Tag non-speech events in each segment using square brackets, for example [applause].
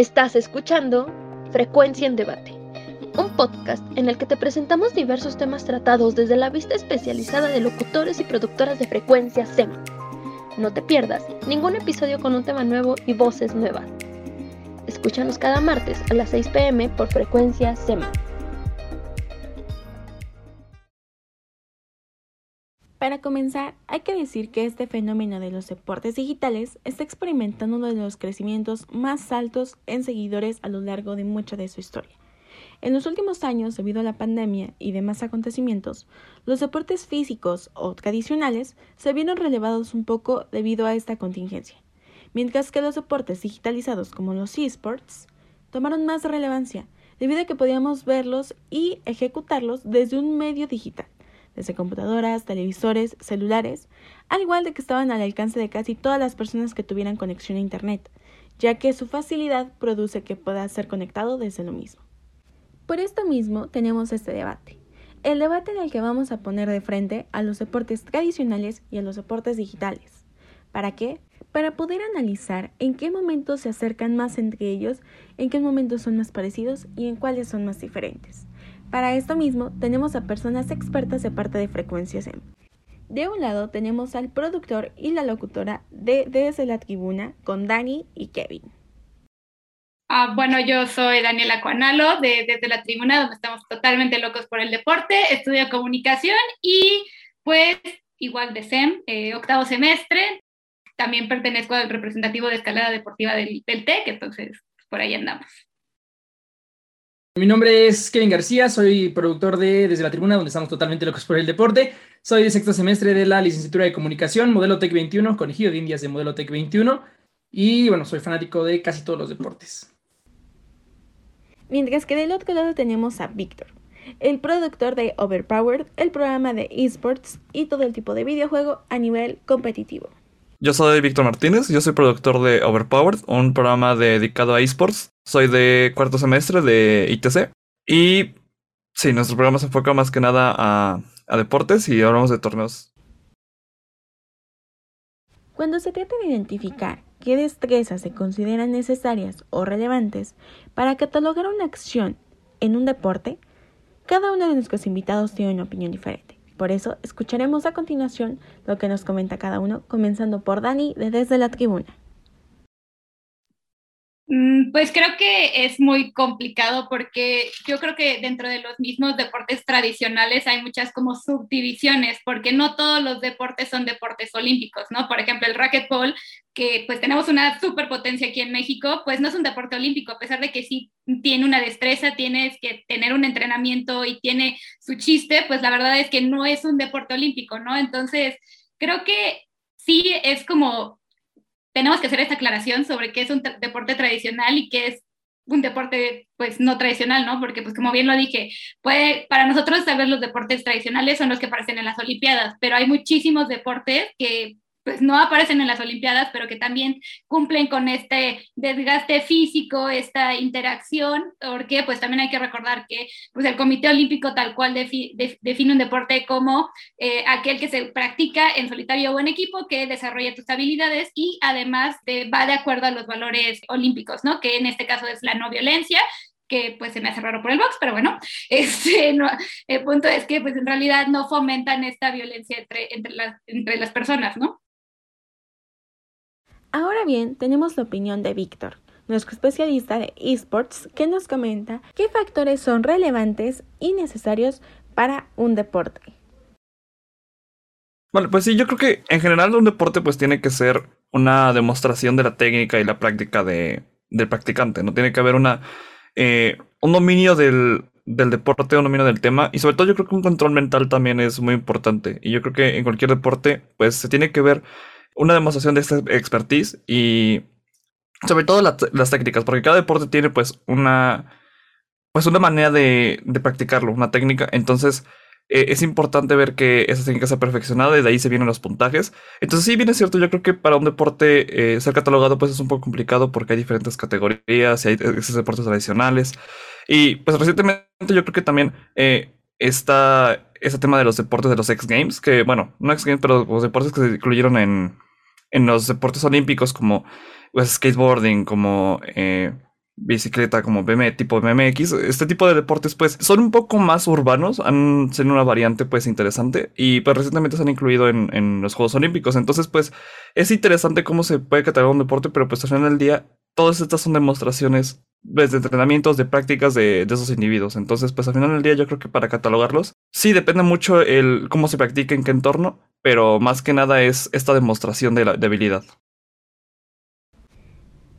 Estás escuchando Frecuencia en Debate, un podcast en el que te presentamos diversos temas tratados desde la vista especializada de locutores y productoras de frecuencia SEM. No te pierdas ningún episodio con un tema nuevo y voces nuevas. Escúchanos cada martes a las 6 pm por frecuencia SEM. Para comenzar, hay que decir que este fenómeno de los deportes digitales está experimentando uno de los crecimientos más altos en seguidores a lo largo de mucha de su historia. En los últimos años, debido a la pandemia y demás acontecimientos, los deportes físicos o tradicionales se vieron relevados un poco debido a esta contingencia, mientras que los deportes digitalizados como los esports tomaron más relevancia debido a que podíamos verlos y ejecutarlos desde un medio digital desde computadoras, televisores, celulares, al igual de que estaban al alcance de casi todas las personas que tuvieran conexión a Internet, ya que su facilidad produce que pueda ser conectado desde lo mismo. Por esto mismo tenemos este debate, el debate en el que vamos a poner de frente a los deportes tradicionales y a los deportes digitales. ¿Para qué? Para poder analizar en qué momentos se acercan más entre ellos, en qué momentos son más parecidos y en cuáles son más diferentes. Para esto mismo, tenemos a personas expertas de parte de Frecuencia SEM. De un lado tenemos al productor y la locutora de Desde la Tribuna con Dani y Kevin. Ah, bueno, yo soy Daniela Cuanalo de Desde la Tribuna, donde estamos totalmente locos por el deporte, estudio comunicación y pues igual de SEM, eh, octavo semestre. También pertenezco al representativo de escalada deportiva del TEC, entonces por ahí andamos. Mi nombre es Kevin García, soy productor de Desde la Tribuna, donde estamos totalmente locos por el deporte. Soy de sexto semestre de la licenciatura de comunicación, modelo TEC 21, conejillo de indias de modelo TEC 21. Y bueno, soy fanático de casi todos los deportes. Mientras que del otro lado tenemos a Víctor, el productor de Overpowered, el programa de esports y todo el tipo de videojuego a nivel competitivo. Yo soy Víctor Martínez, yo soy productor de Overpowered, un programa dedicado a esports. Soy de cuarto semestre de ITC. Y sí, nuestro programa se enfoca más que nada a, a deportes y hablamos de torneos. Cuando se trata de identificar qué destrezas se consideran necesarias o relevantes para catalogar una acción en un deporte, cada uno de nuestros invitados tiene una opinión diferente. Por eso escucharemos a continuación lo que nos comenta cada uno, comenzando por Dani de Desde la Tribuna. Mm, pues creo que es muy complicado porque yo creo que dentro de los mismos deportes tradicionales hay muchas como subdivisiones, porque no todos los deportes son deportes olímpicos, ¿no? Por ejemplo, el racquetball, que pues tenemos una superpotencia aquí en México, pues no es un deporte olímpico, a pesar de que sí tiene una destreza, tienes que tener un entrenamiento y tiene su chiste, pues la verdad es que no es un deporte olímpico, ¿no? Entonces, creo que sí es como tenemos que hacer esta aclaración sobre qué es un deporte tradicional y qué es un deporte pues no tradicional, ¿no? Porque pues como bien lo dije, puede, para nosotros tal vez los deportes tradicionales son los que aparecen en las Olimpiadas, pero hay muchísimos deportes que pues no aparecen en las Olimpiadas, pero que también cumplen con este desgaste físico, esta interacción, porque pues también hay que recordar que pues el Comité Olímpico tal cual define un deporte como eh, aquel que se practica en solitario o en equipo, que desarrolla tus habilidades y además va de acuerdo a los valores olímpicos, ¿no? Que en este caso es la no violencia, que pues se me hace raro por el box, pero bueno, [laughs] este, el punto es que pues en realidad no fomentan esta violencia entre, entre, las, entre las personas, ¿no? Ahora bien, tenemos la opinión de Víctor, nuestro especialista de esports, que nos comenta qué factores son relevantes y necesarios para un deporte. Bueno, pues sí, yo creo que en general un deporte pues tiene que ser una demostración de la técnica y la práctica de, del practicante, ¿no? Tiene que haber una, eh, un dominio del, del deporte, un dominio del tema y sobre todo yo creo que un control mental también es muy importante y yo creo que en cualquier deporte pues se tiene que ver una demostración de esta expertise y sobre todo las técnicas, porque cada deporte tiene pues una, pues una manera de, de practicarlo, una técnica. Entonces eh, es importante ver que esa técnica sea perfeccionada y de ahí se vienen los puntajes. Entonces sí, bien es cierto, yo creo que para un deporte eh, ser catalogado pues es un poco complicado porque hay diferentes categorías y hay esos deportes tradicionales. Y pues recientemente yo creo que también eh, está ese tema de los deportes de los X Games, que bueno, no X Games, pero los deportes que se incluyeron en, en los deportes olímpicos como pues, skateboarding, como eh, bicicleta como BM, tipo BMX, este tipo de deportes pues son un poco más urbanos, han sido una variante pues interesante y pues recientemente se han incluido en, en los Juegos Olímpicos, entonces pues es interesante cómo se puede catalogar un deporte, pero pues al final del día todas estas son demostraciones pues, de entrenamientos, de prácticas de, esos individuos. Entonces, pues al final del día yo creo que para catalogarlos, sí depende mucho el cómo se practica, en qué entorno, pero más que nada es esta demostración de la de habilidad.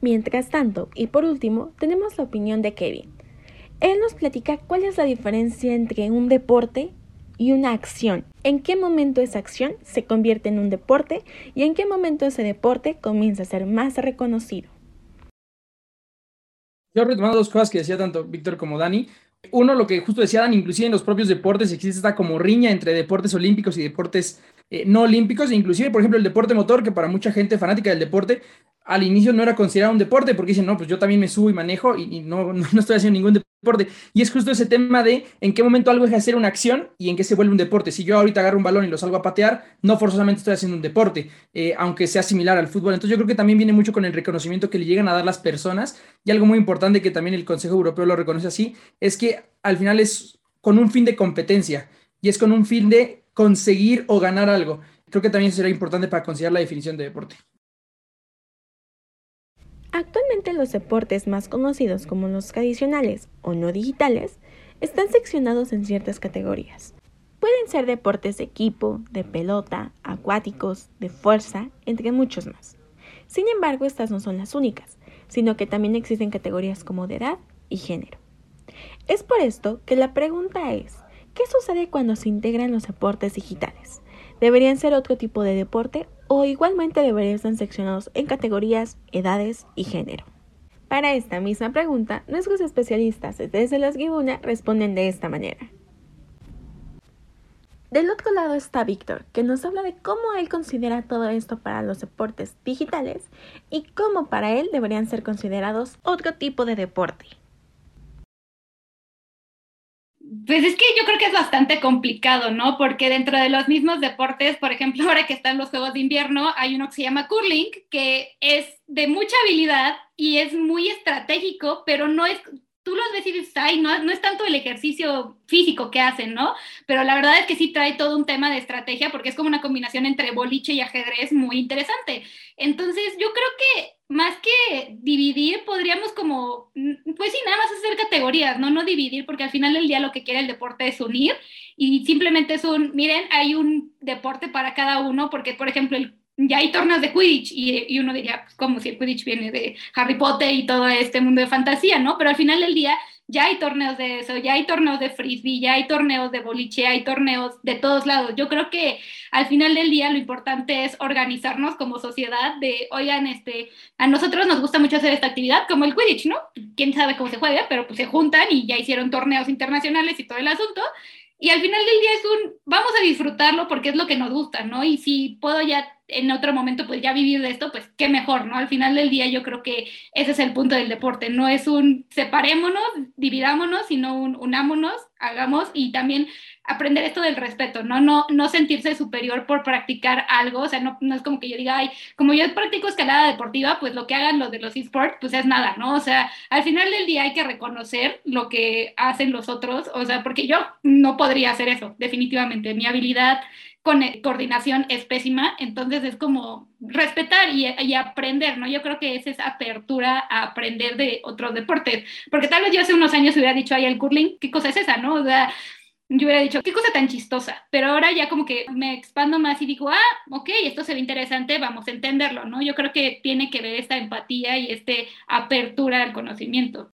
Mientras tanto, y por último, tenemos la opinión de Kevin. Él nos platica cuál es la diferencia entre un deporte y una acción. En qué momento esa acción se convierte en un deporte y en qué momento ese deporte comienza a ser más reconocido. Yo retomando dos cosas que decía tanto Víctor como Dani. Uno, lo que justo decía Dani, inclusive en los propios deportes existe esta como riña entre deportes olímpicos y deportes eh, no olímpicos, e inclusive, por ejemplo, el deporte motor, que para mucha gente fanática del deporte, al inicio no era considerado un deporte, porque dicen, no, pues yo también me subo y manejo y, no, [laughs] no, estoy haciendo ningún deporte. Y es justo ese tema de en qué momento algo deja de ser una acción y en qué se vuelve un deporte. Si yo ahorita agarro un balón y lo salgo a patear, no forzosamente estoy haciendo un deporte, eh, aunque sea similar al fútbol. Entonces yo creo que también viene mucho con el reconocimiento que le llegan a dar las personas y algo muy importante que también el Consejo Europeo lo reconoce así, es que al final es con un fin de competencia y es con un fin de conseguir o ganar algo. Creo que también será importante para considerar la definición de deporte. Actualmente los deportes más conocidos como los tradicionales o no digitales están seccionados en ciertas categorías. Pueden ser deportes de equipo, de pelota, acuáticos, de fuerza, entre muchos más. Sin embargo, estas no son las únicas, sino que también existen categorías como de edad y género. Es por esto que la pregunta es, ¿qué sucede cuando se integran los deportes digitales? ¿Deberían ser otro tipo de deporte o igualmente deberían estar seccionados en categorías, edades y género? Para esta misma pregunta, nuestros especialistas desde las Gibuna responden de esta manera. Del otro lado está Víctor, que nos habla de cómo él considera todo esto para los deportes digitales y cómo para él deberían ser considerados otro tipo de deporte. Pues es que yo creo que es bastante complicado, ¿no? Porque dentro de los mismos deportes, por ejemplo, [laughs] ahora que están los Juegos de Invierno, hay uno que se llama curling, que es de mucha habilidad y es muy estratégico, pero no es, tú los ves y dices, ay, no, no es tanto el ejercicio físico que hacen, ¿no? Pero la verdad es que sí trae todo un tema de estrategia porque es como una combinación entre boliche y ajedrez muy interesante. Entonces, yo creo que más que dividir, podríamos como, mm, pues sí, nada más hacer categorías, ¿no? No dividir, porque al final del día lo que quiere el deporte es unir y simplemente es un, miren, hay un deporte para cada uno, porque por ejemplo, ya hay torneos de Quidditch y, y uno diría, pues como si el Quidditch viene de Harry Potter y todo este mundo de fantasía, ¿no? Pero al final del día ya hay torneos de eso, ya hay torneos de frisbee, ya hay torneos de boliche, hay torneos de todos lados. Yo creo que al final del día lo importante es organizarnos como sociedad de, oigan, este, a nosotros nos gusta mucho hacer esta actividad, como el Quidditch, ¿no? Quién sabe cómo se juega, pero pues se juntan y ya hicieron torneos internacionales y todo el asunto. Y al final del día es un, vamos a disfrutarlo porque es lo que nos gusta, ¿no? Y si puedo ya en otro momento pues ya vivir de esto, pues qué mejor, ¿no? Al final del día yo creo que ese es el punto del deporte, no es un separémonos, dividámonos, sino un unámonos, hagamos y también aprender esto del respeto, ¿no? No, no sentirse superior por practicar algo, o sea, no, no es como que yo diga, ay, como yo practico escalada deportiva, pues lo que hagan los de los esports, pues es nada, ¿no? O sea, al final del día hay que reconocer lo que hacen los otros, o sea, porque yo no podría hacer eso, definitivamente, mi habilidad con eh, coordinación es pésima, entonces es como respetar y, aprender, ¿no? Yo creo que es esa apertura a aprender de otros deportes, porque tal vez yo hace unos años hubiera dicho, ay, el curling, ¿qué cosa es esa, no? O sea, yo hubiera dicho, qué cosa tan chistosa, pero ahora ya como que me expando más y digo, ah, ok, esto se ve interesante, vamos a entenderlo, ¿no? Yo creo que tiene que ver esta empatía y esta apertura al conocimiento.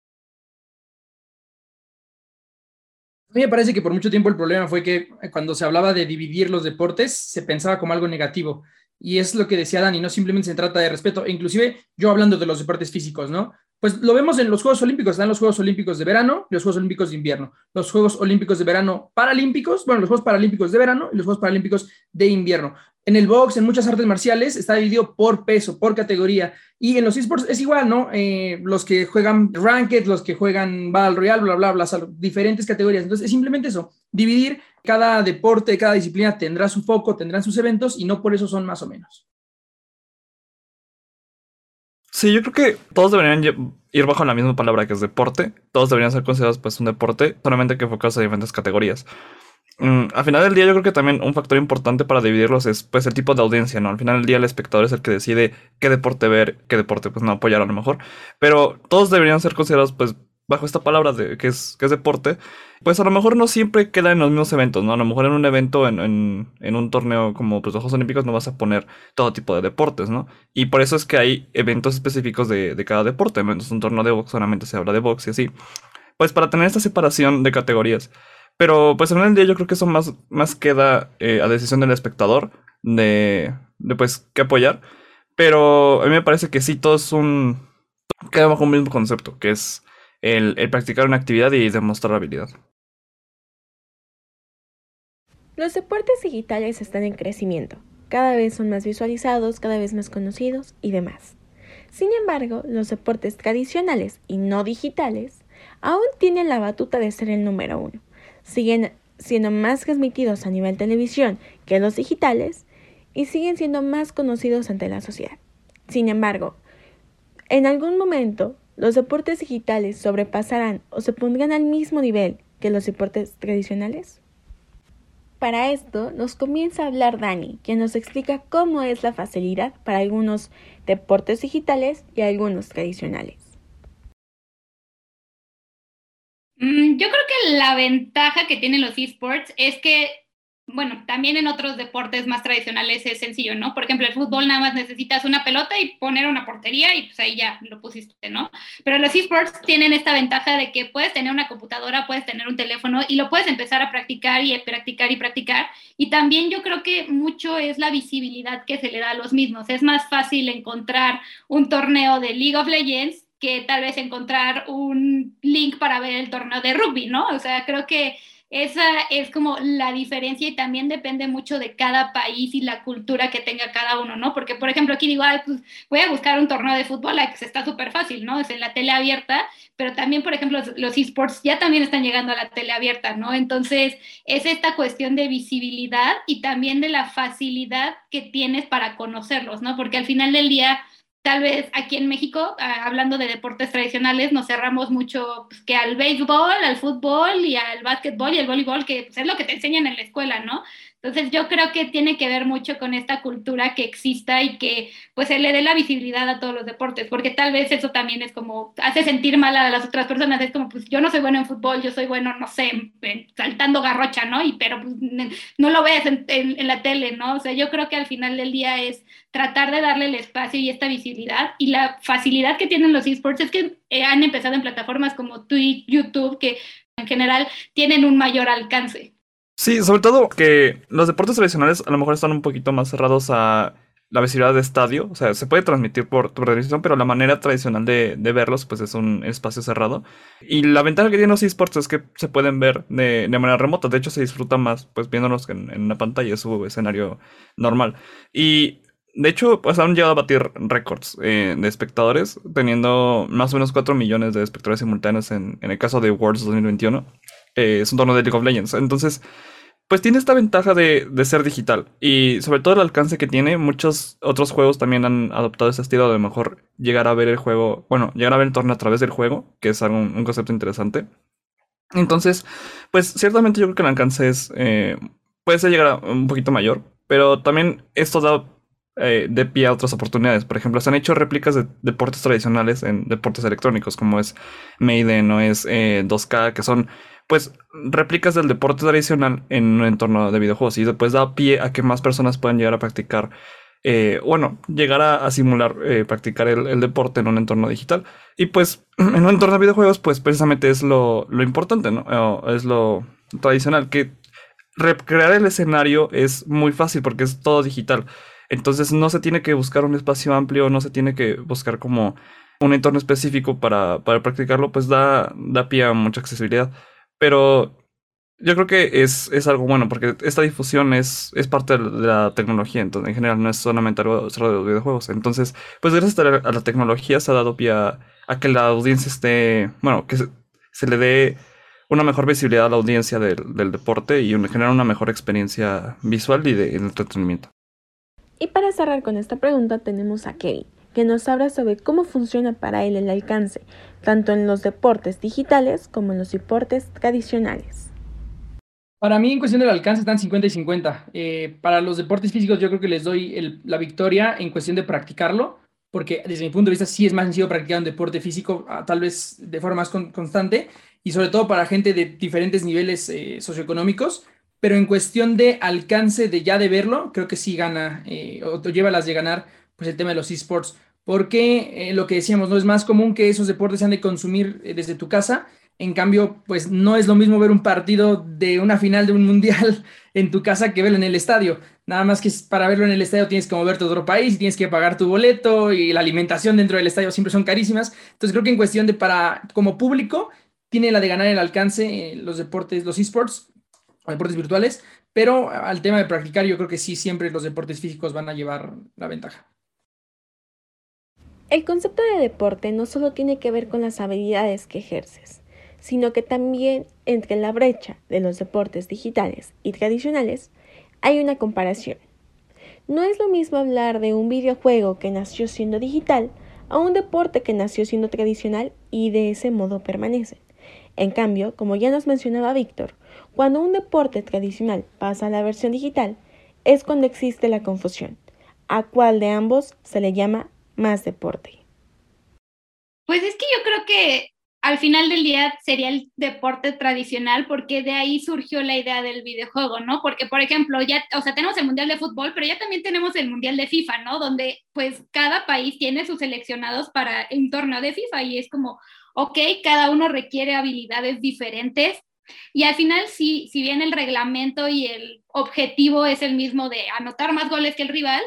Mí me parece que por mucho tiempo el problema fue que cuando se hablaba de dividir los deportes, se pensaba como algo negativo. Y es lo que decía Dani, no simplemente se trata de respeto. E inclusive yo hablando de los deportes físicos, ¿no? Pues lo vemos en los Juegos Olímpicos, están los Juegos Olímpicos de verano y los Juegos Olímpicos de invierno. Los Juegos Olímpicos de verano paralímpicos, bueno, los Juegos Paralímpicos de verano y los Juegos Paralímpicos de invierno. En el box, en muchas artes marciales, está dividido por peso, por categoría. Y en los esports es igual, ¿no? Eh, los que juegan Ranked, los que juegan Battle Royale, bla, bla, bla, diferentes categorías. Entonces, es simplemente eso, dividir cada deporte, cada disciplina tendrá su foco, tendrán sus eventos y no por eso son más o menos. Sí, yo creo que todos deberían ir bajo la misma palabra que es deporte. Todos deberían ser considerados pues un deporte, solamente que enfocados a diferentes categorías. Mm, al final del día yo creo que también un factor importante para dividirlos es pues el tipo de audiencia, ¿no? Al final del día el espectador es el que decide qué deporte ver, qué deporte pues no apoyar a lo mejor. Pero todos deberían ser considerados pues bajo esta palabra de que es, que es deporte, pues a lo mejor no siempre queda en los mismos eventos, ¿no? A lo mejor en un evento, en, en, un torneo como pues, los Juegos Olímpicos, no vas a poner todo tipo de deportes, ¿no? Y por eso es que hay eventos específicos de, de cada deporte, ¿no? Entonces un torneo de box solamente se habla de box y así. Pues para tener esta separación de categorías. Pero pues en el día yo creo que eso más, más queda eh, a decisión del espectador de, de pues qué apoyar. Pero a mí me parece que sí, todo es un... Queda bajo un mismo concepto, que es el, practicar una actividad y demostrar habilidad. Los deportes digitales están en crecimiento. Cada vez son más visualizados, cada vez más conocidos y demás. Sin embargo, los deportes tradicionales y no digitales aún tienen la batuta de ser el número uno. Siguen siendo más transmitidos a nivel televisión que los digitales y siguen siendo más conocidos ante la sociedad. Sin embargo, en algún momento los deportes digitales sobrepasarán o se pondrán al mismo nivel que los deportes tradicionales? Para esto nos comienza a hablar Dani, quien nos explica cómo es la facilidad para algunos deportes digitales y algunos tradicionales. Yo creo que la ventaja que tienen los esports es que bueno, también en otros deportes más tradicionales es sencillo, ¿no? Por ejemplo, el fútbol nada más necesitas una pelota y poner una portería y pues ahí ya lo pusiste, ¿no? Pero los esports tienen esta ventaja de que puedes tener una computadora, puedes tener un teléfono y lo puedes empezar a practicar y practicar y practicar. Y también yo creo que mucho es la visibilidad que se le da a los mismos. Es más fácil encontrar un torneo de League of Legends que tal vez encontrar un link para ver el torneo de rugby, ¿no? O sea, creo que esa es como la diferencia y también depende mucho de cada país y la cultura que tenga cada uno, ¿no? Porque, por ejemplo, aquí digo, pues voy a buscar un torneo de fútbol, que está súper fácil, ¿no? Es en la tele abierta, pero también, por ejemplo, los, esports ya también están llegando a la tele abierta, ¿no? Entonces, es esta cuestión de visibilidad y también de la facilidad que tienes para conocerlos, ¿no? Porque al final del día tal vez aquí en México, ah, hablando de deportes tradicionales, nos cerramos mucho pues, que al béisbol, al fútbol y al básquetbol y al voleibol, que pues, es lo que te enseñan en la escuela, ¿no? Entonces yo creo que tiene que ver mucho con esta cultura que exista y que pues se le dé la visibilidad a todos los deportes, porque tal vez eso también es como, hace sentir mal a las otras personas, es como, pues yo no soy bueno en fútbol, yo soy bueno, no sé, saltando garrocha, ¿no? Y pero pues, no lo ves en, la tele, ¿no? O sea, yo creo que al final del día es tratar de darle el espacio y esta visibilidad y la facilidad que tienen los esports es que eh, han empezado en plataformas como Twitch, YouTube, que en general tienen un mayor alcance. Sí, sobre todo que los deportes tradicionales a lo mejor están un poquito más cerrados a la visibilidad de estadio. O sea, se puede transmitir por, televisión, pero la manera tradicional de, verlos, pues es un espacio cerrado. Y la ventaja que tienen los esports es que se pueden ver de, manera remota. De hecho, se disfruta más, pues viéndolos en, en una pantalla, es su escenario normal. Y de hecho, pues han llegado a batir récords eh, de espectadores, teniendo más o menos 4 millones de espectadores simultáneos en, en el caso de Worlds 2021 eh, es un torneo de League of Legends. Entonces, pues tiene esta ventaja de, ser digital y sobre todo el alcance que tiene. Muchos otros juegos también han adoptado ese estilo de mejor llegar a ver el juego, bueno, llegar a ver el torneo a través del juego, que es algo, un concepto interesante. Entonces, pues ciertamente yo creo que el alcance es, eh, puede ser llegar a un poquito mayor, pero también esto da eh, de pie a otras oportunidades. Por ejemplo, se han hecho réplicas de deportes tradicionales en deportes electrónicos, como es Maiden o es 2K, que son pues réplicas del deporte tradicional en un entorno de videojuegos y después da pie a que más personas puedan llegar a practicar, eh, bueno, llegar a, simular, eh, practicar el, deporte en un entorno digital. Y pues [clears throat] en un entorno de videojuegos, pues precisamente es lo, importante, ¿no? es lo tradicional, que recrear el escenario es muy fácil porque es todo digital. Entonces no se tiene que buscar un espacio amplio, no se tiene que buscar como un entorno específico para, para practicarlo, pues da, da pie a mucha accesibilidad. Pero yo creo que es, es algo bueno porque esta difusión es, es parte de la tecnología, entonces en general no es solamente algo de los videojuegos. Entonces, pues gracias a la, tecnología se ha dado pie a, que la audiencia esté, bueno, que se, le dé una mejor visibilidad a la audiencia del, del deporte y en general una mejor experiencia visual y de entretenimiento. Y para cerrar con esta pregunta tenemos a Kevin, que nos habla sobre cómo funciona para él el alcance, tanto en los deportes digitales como en los deportes tradicionales. Para mí, en cuestión del alcance, están 50 y 50. Eh, para los deportes físicos, yo creo que les doy la victoria en cuestión de practicarlo, porque desde mi punto de vista sí es más sencillo practicar un deporte físico, ah, tal vez de forma más constante, y sobre todo para gente de diferentes niveles eh, socioeconómicos. Pero en cuestión de alcance de ya de verlo, creo que sí gana, eh, o lleva las de ganar, pues el tema de los esports. Porque lo que decíamos, no es más común que esos deportes se han de consumir desde tu casa en cambio, pues no es lo mismo ver un partido de una final de un mundial [laughs] en tu casa que verlo en el estadio. Nada más que para verlo en el estadio tienes que moverte a otro país, tienes que pagar tu boleto y la alimentación dentro del estadio siempre son carísimas. Entonces creo que en cuestión de para como público tiene la de ganar el alcance eh, los deportes, los esports, deportes virtuales, pero al tema de practicar yo creo que sí siempre los deportes físicos van a llevar la ventaja. El concepto de deporte no solo tiene que ver con las habilidades que ejerces sino que también entre la brecha de los deportes digitales y tradicionales hay una comparación. No es lo mismo hablar de un videojuego que nació siendo digital a un deporte que nació siendo tradicional y de ese modo permanece. En cambio, como ya nos mencionaba Víctor, cuando un deporte tradicional pasa a la versión digital, es cuando existe la confusión. ¿A cuál de ambos se le llama más deporte? Pues es que yo creo que al final del día sería el deporte tradicional porque de ahí surgió la idea del videojuego, ¿no? Porque, por ejemplo, ya, o sea, tenemos el Mundial de Fútbol, pero ya también tenemos el Mundial de FIFA, ¿no? Donde pues cada país tiene sus seleccionados para un torneo de FIFA y es como, ok, cada uno requiere habilidades diferentes. Y al final, si, si bien el reglamento y el objetivo es el mismo de anotar más goles que el rival,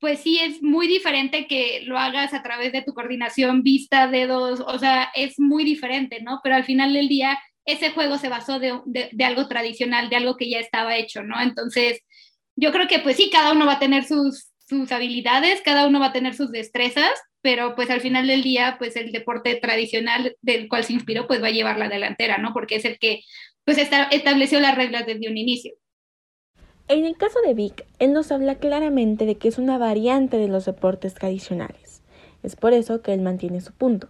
pues sí es muy diferente que lo hagas a través de tu coordinación, vista, dedos, o sea, es muy diferente, ¿no? Pero al final del día, ese juego se basó de, algo tradicional, de algo que ya estaba hecho, ¿no? Entonces, yo creo que pues sí, cada uno va a tener sus, sus habilidades, cada uno va a tener sus destrezas, pero pues al final del día, pues el deporte tradicional del cual se inspiró, pues va a llevar la delantera, ¿no? Porque es el que pues estableció las reglas desde un inicio. En el caso de Vic, él nos habla claramente de que es una variante de los deportes tradicionales. Es por eso que él mantiene su punto.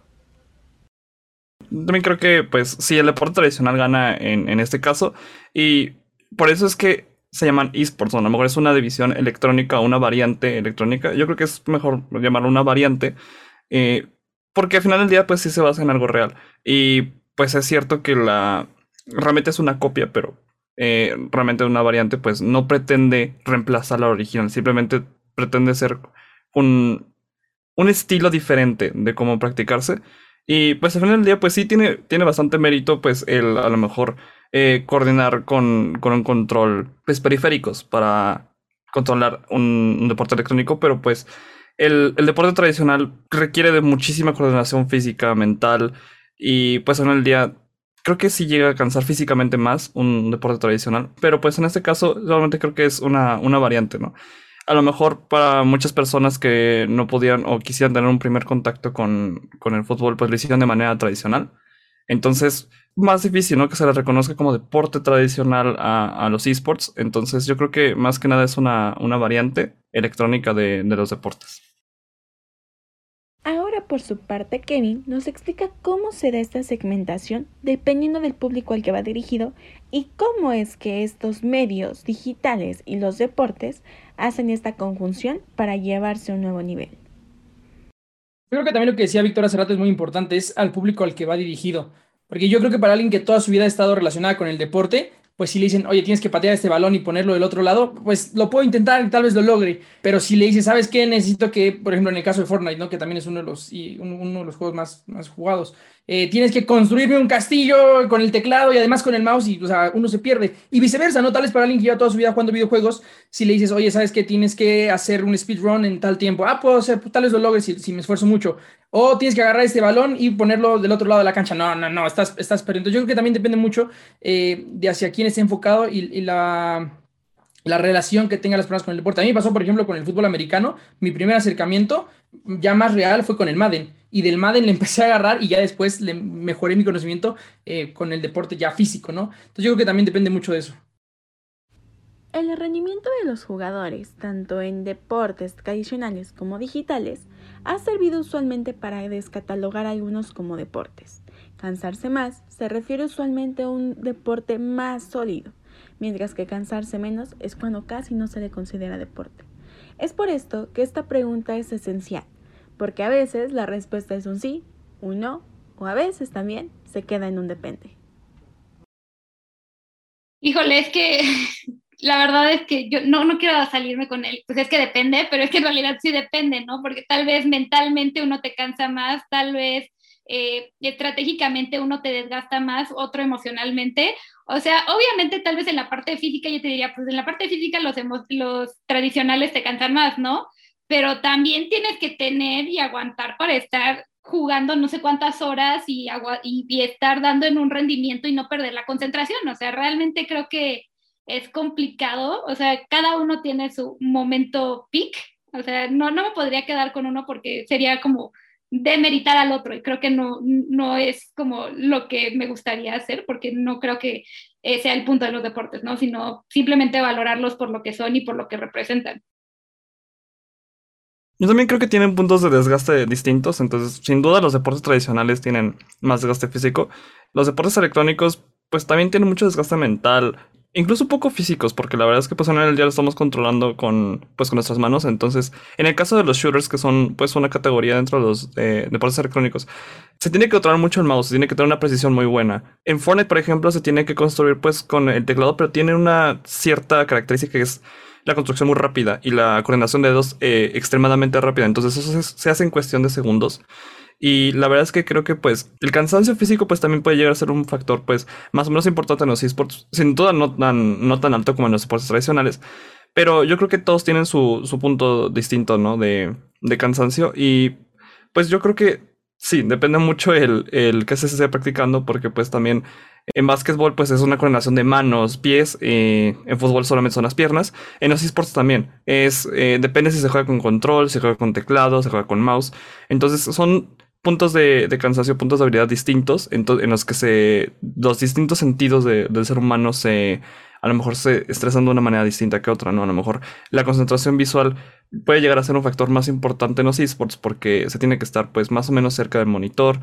También creo que, pues, sí, el deporte tradicional gana en, este caso. Y por eso es que se llaman esports. a lo mejor es una división electrónica o una variante electrónica. Yo creo que es mejor llamarlo una variante. Eh, porque al final del día, pues sí se basa en algo real. Y pues es cierto que la. Realmente es una copia, pero eh, realmente una variante, pues no pretende reemplazar la original, simplemente pretende ser un, un estilo diferente de cómo practicarse. Y pues al final del día, pues sí tiene, tiene bastante mérito, pues el a lo mejor eh, coordinar con, con, un control, pues periféricos para controlar un, deporte electrónico, pero pues el, el, deporte tradicional requiere de muchísima coordinación física, mental, y pues al final del día creo que sí llega a cansar físicamente más un deporte tradicional, pero pues en este caso realmente creo que es una, una variante, ¿no? A lo mejor para muchas personas que no podían o quisieran tener un primer contacto con, con el fútbol, pues lo hicieron de manera tradicional. Entonces, más difícil, ¿no? Que se le reconozca como deporte tradicional a, a los esports. Entonces, yo creo que más que nada es una, una variante electrónica de, de los deportes. Por su parte Kevin nos explica cómo se da esta segmentación dependiendo del público al que va dirigido y cómo es que estos medios digitales y los deportes hacen esta conjunción para llevarse a un nuevo nivel. Yo creo que también lo que decía Víctor hace rato es muy importante, es al público al que va dirigido. Porque yo creo que para alguien que toda su vida ha estado relacionada con el deporte, pues si le dicen, oye, tienes que patear este balón y ponerlo del otro lado, pues lo puedo intentar y tal vez lo logre. Pero si le dices, ¿sabes qué? Necesito que, por ejemplo, en el caso de Fortnite, ¿no? Que también es uno de los, y uno de los juegos más, más jugados. Eh, tienes que construirme un castillo con el teclado y además con el mouse y, uno se pierde. Y viceversa, ¿no? Tal vez para alguien que lleva toda su vida jugando videojuegos, si le dices, oye, ¿sabes qué? Tienes que hacer un speedrun en tal tiempo. Ah, puedo hacer, tal vez lo logre si, si me esfuerzo mucho. O tienes que agarrar este balón y ponerlo del otro lado de la cancha. No, no, no, estás, estás perdiendo. Yo creo que también depende mucho eh, de hacia quién esté enfocado y, la, la, relación que tengan las personas con el deporte. A mí me pasó, por ejemplo, con el fútbol americano. Mi primer acercamiento ya más real fue con el Madden. Y del Madden le empecé a agarrar y ya después le mejoré mi conocimiento eh, con el deporte ya físico, ¿no? Entonces yo creo que también depende mucho de eso. El rendimiento de los jugadores, tanto en deportes tradicionales como digitales, ha servido usualmente para descatalogar algunos como deportes. Cansarse más se refiere usualmente a un deporte más sólido, mientras que cansarse menos es cuando casi no se le considera deporte. Es por esto que esta pregunta es esencial, porque a veces la respuesta es un sí, un no, o a veces también se queda en un depende. Híjole, es que [laughs] la verdad es que yo no, no quiero salirme con él, pues es que depende, pero es que en realidad sí depende, ¿no? Porque tal vez mentalmente uno te cansa más, tal vez eh, estratégicamente uno te desgasta más, otro emocionalmente. O sea, obviamente tal vez en la parte física yo te diría, pues en la parte física los, los tradicionales te cansan más, ¿no? Pero también tienes que tener y aguantar para estar jugando no sé cuántas horas y, estar dando en un rendimiento y no perder la concentración. O sea, realmente creo que es complicado, o sea, cada uno tiene su momento peak, o sea, no, no me podría quedar con uno porque sería como demeritar al otro y creo que no, no es como lo que me gustaría hacer porque no creo que sea el punto de los deportes, ¿no? Sino simplemente valorarlos por lo que son y por lo que representan. Yo también creo que tienen puntos de desgaste distintos, entonces sin duda los deportes tradicionales tienen más desgaste físico. Los deportes electrónicos pues también tienen mucho desgaste mental incluso poco físicos, porque la verdad es que pues en el día lo estamos controlando con, pues, con nuestras manos. Entonces, en el caso de los shooters, que son pues una categoría dentro de los eh, deportes electrónicos, se tiene que controlar mucho el mouse, se tiene que tener una precisión muy buena. En Fortnite, por ejemplo, se tiene que construir pues con el teclado, pero tiene una cierta característica que es la construcción muy rápida y la coordinación de dedos eh, extremadamente rápida. Entonces eso se hace en cuestión de segundos. Y la verdad es que creo que pues el cansancio físico pues también puede llegar a ser un factor pues más o menos importante en los esports, sin duda no tan, no tan alto como en los deportes tradicionales, pero yo creo que todos tienen su, su punto distinto, ¿no? De, de, cansancio y pues yo creo que sí, depende mucho el, el que se esté practicando porque pues también en básquetbol pues es una coordinación de manos, pies, eh, en fútbol solamente son las piernas, en los esports también, es, eh, depende si se juega con control, se juega con teclado, se juega con mouse, entonces son puntos de, cansancio, puntos de habilidad distintos, en, los que se, los distintos sentidos del ser humano se, a lo mejor se estresan de una manera distinta que otra, ¿no? A lo mejor la concentración visual puede llegar a ser un factor más importante en los esports porque se tiene que estar pues más o menos cerca del monitor.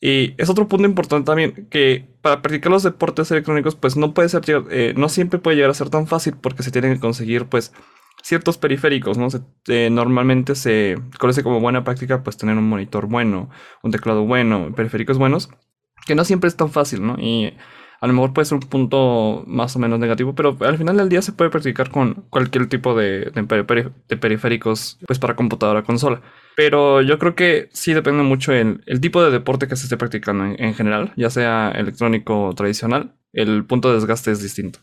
Y es otro punto importante también que para practicar los deportes electrónicos pues no puede ser, eh, no siempre puede llegar a ser tan fácil porque se tienen que conseguir pues ciertos periféricos, ¿no? Eh, normalmente se conoce como buena práctica pues tener un monitor bueno, un teclado bueno, periféricos buenos, que no siempre es tan fácil, ¿no? Y a lo mejor puede ser un punto más o menos negativo, pero al final del día se puede practicar con cualquier tipo de, periféricos pues para computadora, consola. Pero yo creo que sí depende mucho el, el tipo de deporte que se esté practicando en general, ya sea electrónico o tradicional, el punto de desgaste es distinto.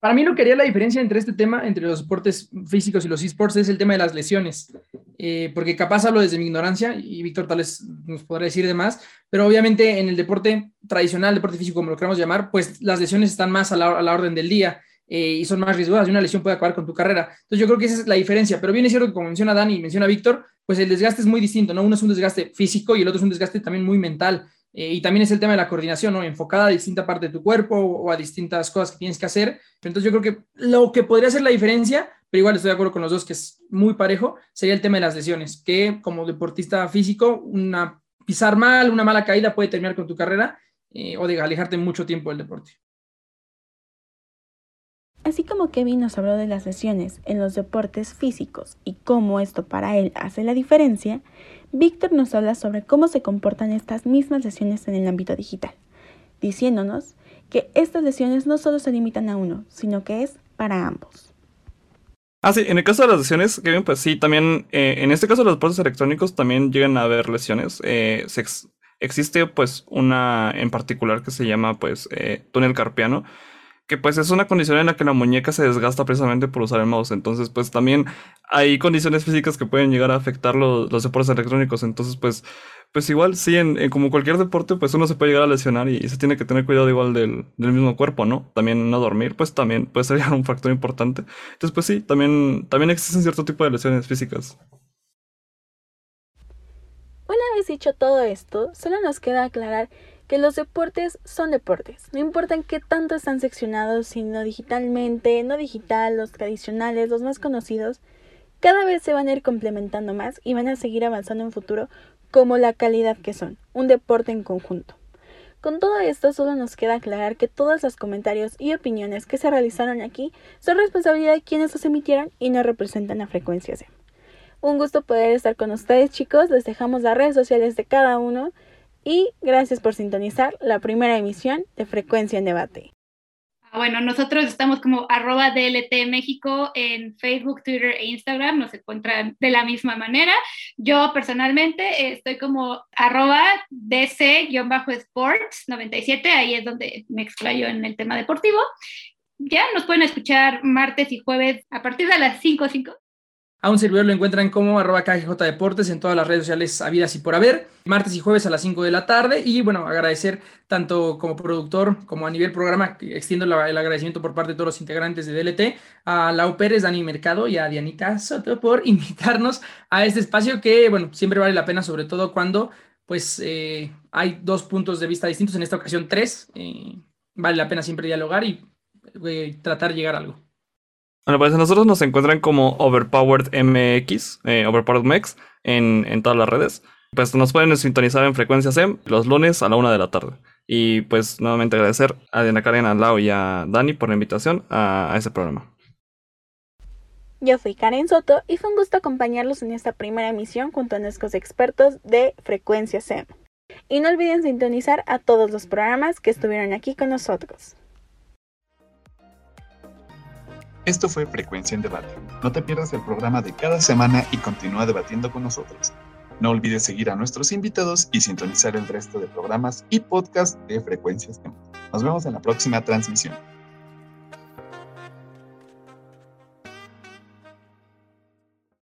Para mí lo que haría la diferencia entre este tema, entre los deportes físicos y los esports, es el tema de las lesiones. Eh, porque capaz hablo desde mi ignorancia y Víctor tal vez nos podrá decir de más, pero obviamente en el deporte tradicional, deporte físico como lo queramos llamar, pues las lesiones están más a la, orden del día eh, y son más riesgosas y una lesión puede acabar con tu carrera. Entonces yo creo que esa es la diferencia, pero bien es cierto que como menciona Dani y menciona Víctor, pues el desgaste es muy distinto, ¿no? Uno es un desgaste físico y el otro es un desgaste también muy mental. Eh, y también es el tema de la coordinación, ¿no? Enfocada a distinta parte de tu cuerpo o a distintas cosas que tienes que hacer. Entonces yo creo que lo que podría ser la diferencia, pero igual estoy de acuerdo con los dos que es muy parejo, sería el tema de las lesiones, que como deportista físico, una pisar mal, una mala caída puede terminar con tu carrera eh, o de alejarte mucho tiempo del deporte. Así como Kevin nos habló de las lesiones en los deportes físicos y cómo esto para él hace la diferencia, Víctor nos habla sobre cómo se comportan estas mismas lesiones en el ámbito digital, diciéndonos que estas lesiones no solo se limitan a uno, sino que es para ambos. Ah, sí, en el caso de las lesiones, Kevin, pues sí, también, eh, en este caso de los deportes electrónicos también llegan a haber lesiones. Eh, existe pues una en particular que se llama pues eh, túnel carpiano, que pues es una condición en la que la muñeca se desgasta precisamente por usar el mouse. Entonces, pues también hay condiciones físicas que pueden llegar a afectar los, deportes electrónicos. Entonces, pues, pues igual, sí, en, como cualquier deporte, pues uno se puede llegar a lesionar y, se tiene que tener cuidado igual del, mismo cuerpo, ¿no? También no dormir, pues también puede ser [laughs] un factor importante. Entonces, pues sí, también, también existen cierto tipo de lesiones físicas. Una vez dicho todo esto, solo nos queda aclarar que los deportes son deportes, no importa en qué tanto están seccionados, sino digitalmente, no digital, los tradicionales, los más conocidos, cada vez se van a ir complementando más y van a seguir avanzando en futuro como la calidad que son, un deporte en conjunto. Con todo esto solo nos queda aclarar que todos los comentarios y opiniones que se realizaron aquí son responsabilidad de quienes los emitieron y no representan a Frecuencia C. Un gusto poder estar con ustedes chicos, les dejamos las redes sociales de cada uno y gracias por sintonizar la primera emisión de Frecuencia en Debate. Ah, bueno, nosotros estamos como arroba DLT México en Facebook, Twitter e Instagram, nos encuentran de la misma manera. Yo personalmente estoy como arroba DC-Sports97, ahí es donde me explayo en el tema deportivo. Ya nos pueden escuchar martes y jueves a partir de las 5 5 a un servidor lo encuentran como arroba KGJ Deportes en todas las redes sociales habidas y por haber, martes y jueves a las 5 de la tarde. Y bueno, agradecer tanto como productor como a nivel programa, extiendo el agradecimiento por parte de todos los integrantes de DLT, a Lau Pérez, Dani Mercado y a Dianita Soto por [laughs] invitarnos a este espacio que, bueno, siempre vale la pena, sobre todo cuando pues eh, hay dos puntos de vista distintos, en esta ocasión tres. Eh, vale la pena siempre dialogar y eh, tratar de llegar a algo. Bueno, pues nosotros nos encuentran como Overpowered MX, eh, Overpowered MEX, en, en todas las redes. Pues nos pueden sintonizar en frecuencia SEM los lunes a la una de la tarde. Y pues nuevamente agradecer a Diana Karen, a Lau y a Dani por la invitación a, ese programa. Yo soy Karen Soto y fue un gusto acompañarlos en esta primera emisión junto a nuestros expertos de Frecuencia SEM. Y no olviden sintonizar a todos los programas que estuvieron aquí con nosotros. Esto fue Frecuencia en Debate. No te pierdas el programa de cada semana y continúa debatiendo con nosotros. No olvides seguir a nuestros invitados y sintonizar el resto de programas y podcasts de Frecuencias. Nos vemos en la próxima transmisión.